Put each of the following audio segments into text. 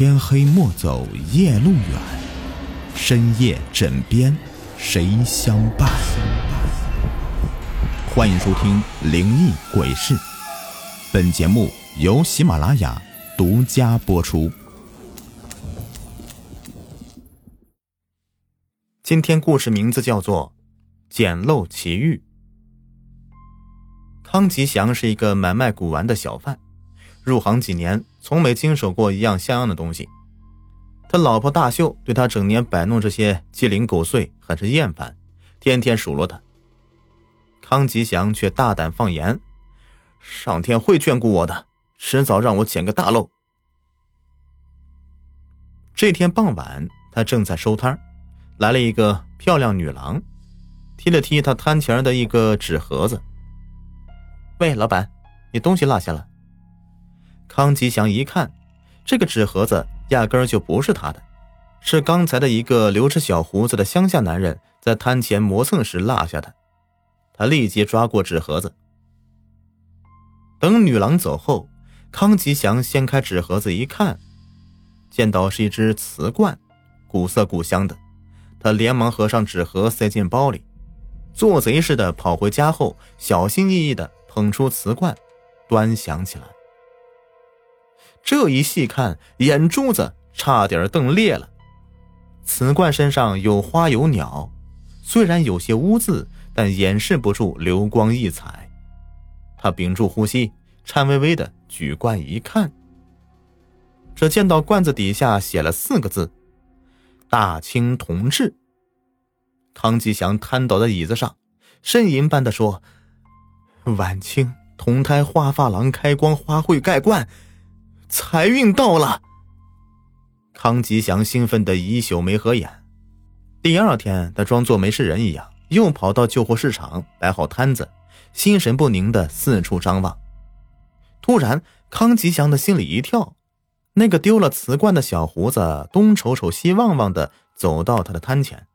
天黑莫走夜路远，深夜枕边谁相伴？欢迎收听《灵异鬼事》，本节目由喜马拉雅独家播出。今天故事名字叫做《捡漏奇遇》。康吉祥是一个买卖古玩的小贩，入行几年，从没经手过一样像样的东西。他老婆大秀对他整年摆弄这些鸡零狗碎很是厌烦，天天数落他。康吉祥却大胆放言：“上天会眷顾我的，迟早让我捡个大漏。”这天傍晚，他正在收摊来了一个漂亮女郎，踢了踢他摊前的一个纸盒子。“喂，老板，你东西落下了。”康吉祥一看，这个纸盒子压根儿就不是他的，是刚才的一个留着小胡子的乡下男人在摊前磨蹭时落下的。他立即抓过纸盒子。等女郎走后，康吉祥掀开纸盒子一看，见到是一只瓷罐，古色古香的。他连忙合上纸盒，塞进包里，做贼似的跑回家后，小心翼翼的捧出瓷罐，端详起来。这一细看，眼珠子差点瞪裂了。瓷罐身上有花有鸟，虽然有些污渍。但掩饰不住流光溢彩。他屏住呼吸，颤巍巍的举罐一看，只见到罐子底下写了四个字：“大清同治。”康吉祥瘫倒在椅子上，呻吟般的说：“晚清同胎花发廊开光花卉盖罐，财运到了。”康吉祥兴奋的一宿没合眼。第二天，他装作没事人一样。又跑到旧货市场摆好摊子，心神不宁的四处张望。突然，康吉祥的心里一跳，那个丢了瓷罐的小胡子东瞅瞅西望望的走到他的摊前。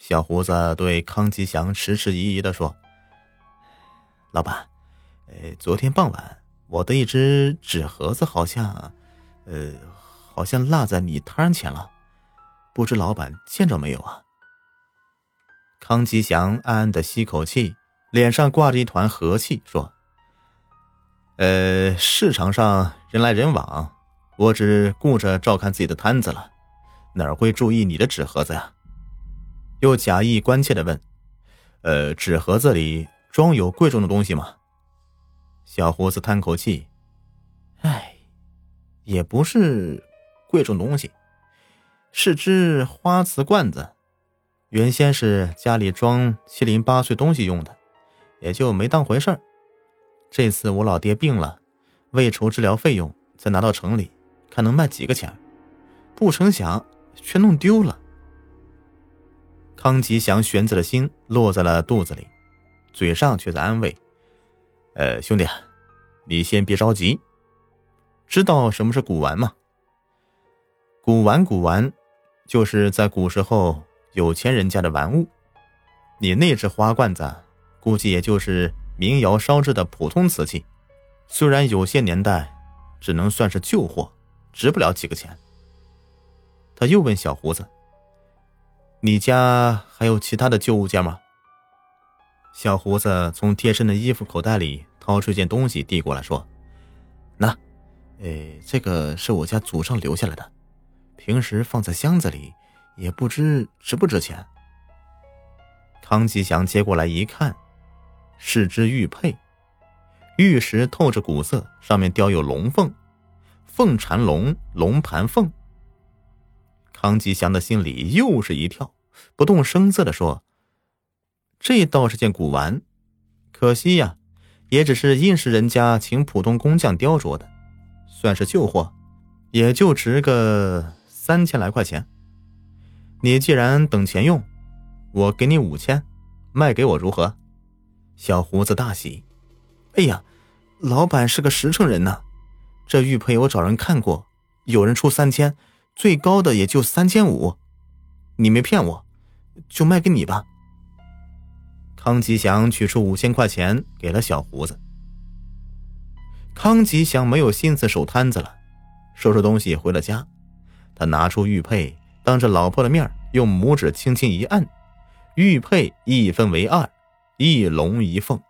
小胡子对康吉祥迟迟疑疑的说：“老板，呃，昨天傍晚我的一只纸盒子好像，呃，好像落在你摊前了，不知老板见着没有啊？”康吉祥暗暗的吸口气，脸上挂着一团和气，说：“呃，市场上人来人往，我只顾着照看自己的摊子了，哪会注意你的纸盒子呀？”又假意关切的问：“呃，纸盒子里装有贵重的东西吗？”小胡子叹口气：“哎，也不是贵重东西，是只花瓷罐子。”原先是家里装七零八碎东西用的，也就没当回事儿。这次我老爹病了，为筹治疗费用，才拿到城里，看能卖几个钱。不成想，却弄丢了。康吉祥悬着的心落在了肚子里，嘴上却在安慰：“呃，兄弟，你先别着急。知道什么是古玩吗？古玩，古玩，就是在古时候。”有钱人家的玩物，你那只花罐子，估计也就是民窑烧制的普通瓷器，虽然有些年代只能算是旧货，值不了几个钱。他又问小胡子：“你家还有其他的旧物件吗？”小胡子从贴身的衣服口袋里掏出一件东西，递过来说：“那，哎，这个是我家祖上留下来的，平时放在箱子里。”也不知值不值钱。康吉祥接过来一看，是只玉佩，玉石透着古色，上面雕有龙凤，凤缠龙，龙盘凤。康吉祥的心里又是一跳，不动声色的说：“这倒是件古玩，可惜呀，也只是应氏人家请普通工匠雕琢的，算是旧货，也就值个三千来块钱。”你既然等钱用，我给你五千，卖给我如何？小胡子大喜。哎呀，老板是个实诚人呐，这玉佩我找人看过，有人出三千，最高的也就三千五。你没骗我，就卖给你吧。康吉祥取出五千块钱给了小胡子。康吉祥没有心思守摊子了，收拾东西回了家，他拿出玉佩，当着老婆的面用拇指轻轻一按，玉佩一分为二，一龙一凤。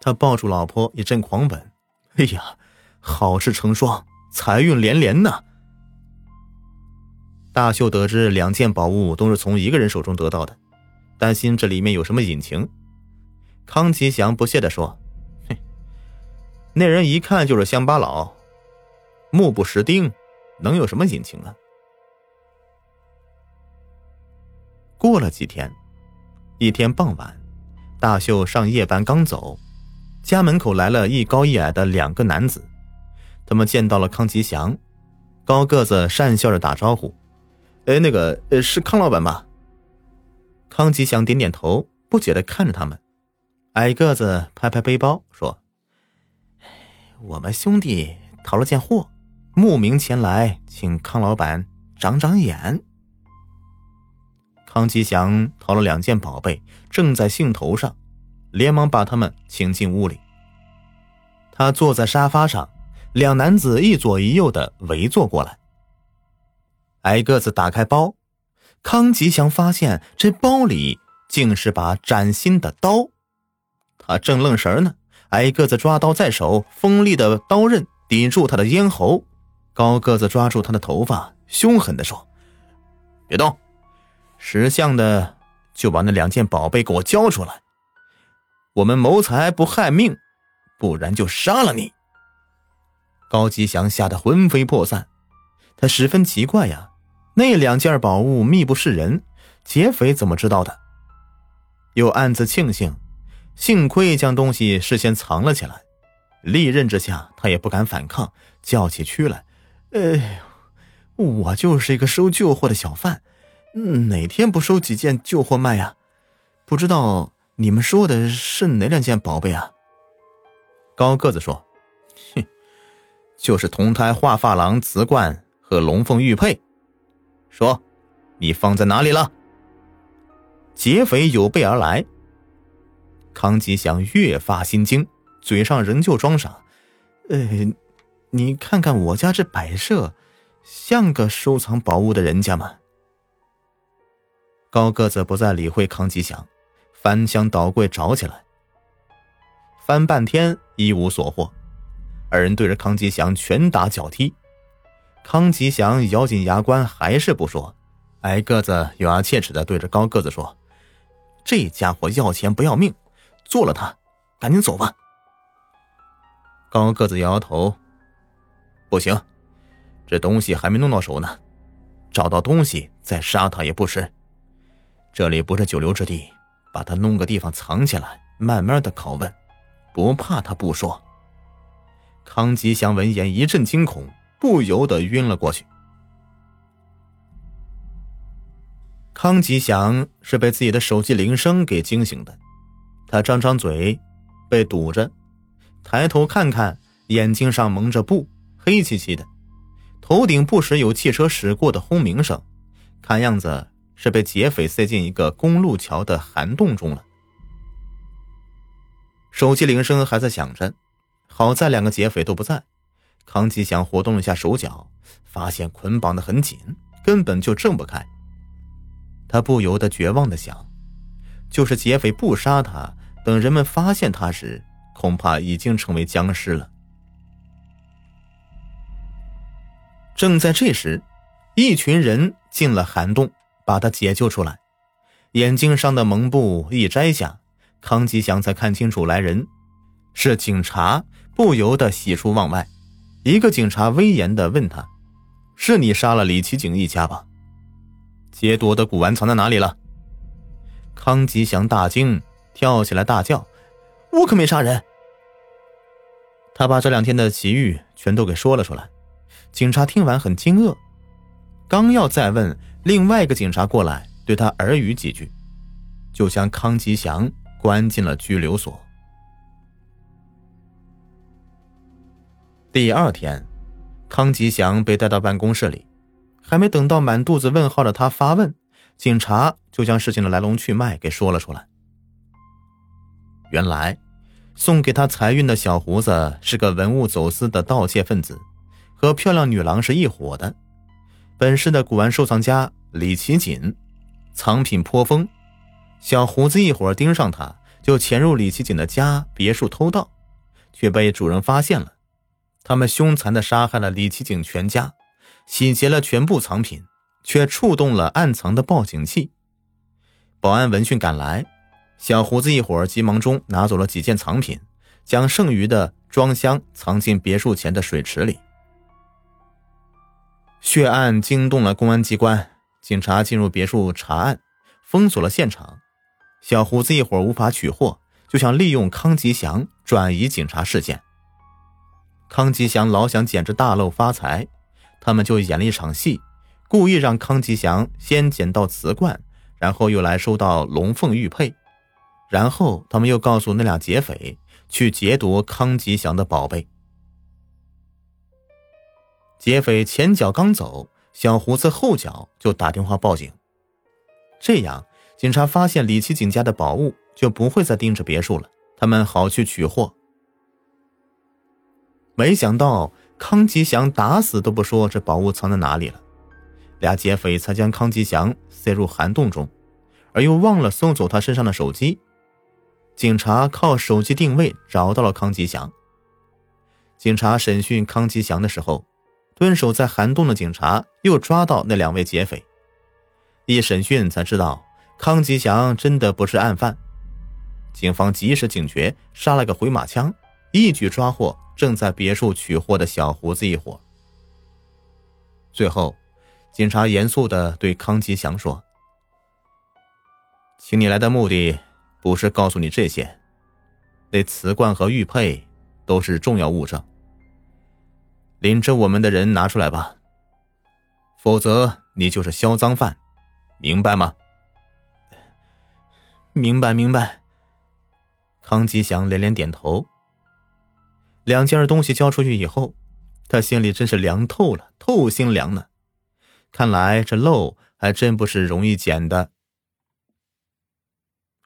他抱住老婆，一阵狂吻。哎呀，好事成双，财运连连呐！大秀得知两件宝物都是从一个人手中得到的，担心这里面有什么隐情。康吉祥不屑地说：“哼，那人一看就是乡巴佬，目不识丁，能有什么隐情啊？”过了几天，一天傍晚，大秀上夜班刚走，家门口来了一高一矮的两个男子。他们见到了康吉祥，高个子讪笑着打招呼：“哎，那个，呃，是康老板吧？”康吉祥点点头，不解的看着他们。矮个子拍拍背包说：“我们兄弟淘了件货，慕名前来，请康老板长长眼。”康吉祥淘了两件宝贝，正在兴头上，连忙把他们请进屋里。他坐在沙发上，两男子一左一右的围坐过来。矮个子打开包，康吉祥发现这包里竟是把崭新的刀。他正愣神呢，矮个子抓刀在手，锋利的刀刃抵住他的咽喉。高个子抓住他的头发，凶狠的说：“别动！”识相的就把那两件宝贝给我交出来，我们谋财不害命，不然就杀了你。高吉祥吓得魂飞魄散，他十分奇怪呀，那两件宝物密不示人，劫匪怎么知道的？又暗自庆幸，幸亏将东西事先藏了起来。利刃之下，他也不敢反抗，叫起屈来：“哎，我就是一个收旧货的小贩。”哪天不收几件旧货卖呀？不知道你们说的是哪两件宝贝啊？高个子说：“哼，就是铜胎画发廊瓷罐和龙凤玉佩。说，你放在哪里了？”劫匪有备而来。康吉祥越发心惊，嘴上仍旧装傻：“呃，你看看我家这摆设，像个收藏宝物的人家吗？”高个子不再理会康吉祥，翻箱倒柜找起来。翻半天一无所获，二人对着康吉祥拳打脚踢。康吉祥咬紧牙关，还是不说。矮个子咬牙切齿的对着高个子说：“这家伙要钱不要命，做了他，赶紧走吧。”高个子摇摇头：“不行，这东西还没弄到手呢，找到东西再杀他也不迟。”这里不是久留之地，把他弄个地方藏起来，慢慢的拷问，不怕他不说。康吉祥闻言一阵惊恐，不由得晕了过去。康吉祥是被自己的手机铃声给惊醒的，他张张嘴，被堵着，抬头看看，眼睛上蒙着布，黑漆漆的，头顶不时有汽车驶过的轰鸣声，看样子。是被劫匪塞进一个公路桥的涵洞中了。手机铃声还在响着，好在两个劫匪都不在。康吉祥活动了一下手脚，发现捆绑的很紧，根本就挣不开。他不由得绝望的想：就是劫匪不杀他，等人们发现他时，恐怕已经成为僵尸了。正在这时，一群人进了涵洞。把他解救出来，眼睛上的蒙布一摘下，康吉祥才看清楚来人是警察，不由得喜出望外。一个警察威严的问他：“是你杀了李奇景一家吧？劫夺的古玩藏在哪里了？”康吉祥大惊，跳起来大叫：“我可没杀人！”他把这两天的奇遇全都给说了出来。警察听完很惊愕，刚要再问。另外一个警察过来，对他耳语几句，就将康吉祥关进了拘留所。第二天，康吉祥被带到办公室里，还没等到满肚子问号的他发问，警察就将事情的来龙去脉给说了出来。原来，送给他财运的小胡子是个文物走私的盗窃分子，和漂亮女郎是一伙的。本市的古玩收藏家李奇锦，藏品颇丰。小胡子一伙盯上他，就潜入李奇锦的家别墅偷盗，却被主人发现了。他们凶残的杀害了李奇景全家，洗劫了全部藏品，却触动了暗藏的报警器。保安闻讯赶来，小胡子一伙急忙中拿走了几件藏品，将剩余的装箱藏进别墅前的水池里。血案惊动了公安机关，警察进入别墅查案，封锁了现场。小胡子一伙无法取货，就想利用康吉祥转移警察视线。康吉祥老想捡着大漏发财，他们就演了一场戏，故意让康吉祥先捡到瓷罐，然后又来收到龙凤玉佩，然后他们又告诉那俩劫匪去劫夺康吉祥的宝贝。劫匪前脚刚走，小胡子后脚就打电话报警。这样，警察发现李奇景家的宝物，就不会再盯着别墅了，他们好去取货。没想到康吉祥打死都不说这宝物藏在哪里了，俩劫匪才将康吉祥塞入涵洞中，而又忘了送走他身上的手机。警察靠手机定位找到了康吉祥。警察审讯康吉祥的时候。蹲守在涵洞的警察又抓到那两位劫匪，一审讯才知道康吉祥真的不是案犯。警方及时警觉，杀了个回马枪，一举抓获正在别墅取货的小胡子一伙。最后，警察严肃的对康吉祥说：“请你来的目的不是告诉你这些，那瓷罐和玉佩都是重要物证。”领着我们的人拿出来吧，否则你就是销赃犯，明白吗？明白，明白。康吉祥连连点头。两件东西交出去以后，他心里真是凉透了，透心凉呢。看来这漏还真不是容易捡的。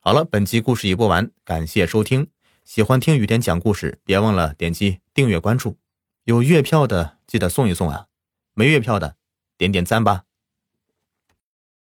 好了，本集故事已播完，感谢收听。喜欢听雨点讲故事，别忘了点击订阅关注。有月票的记得送一送啊，没月票的点点赞吧。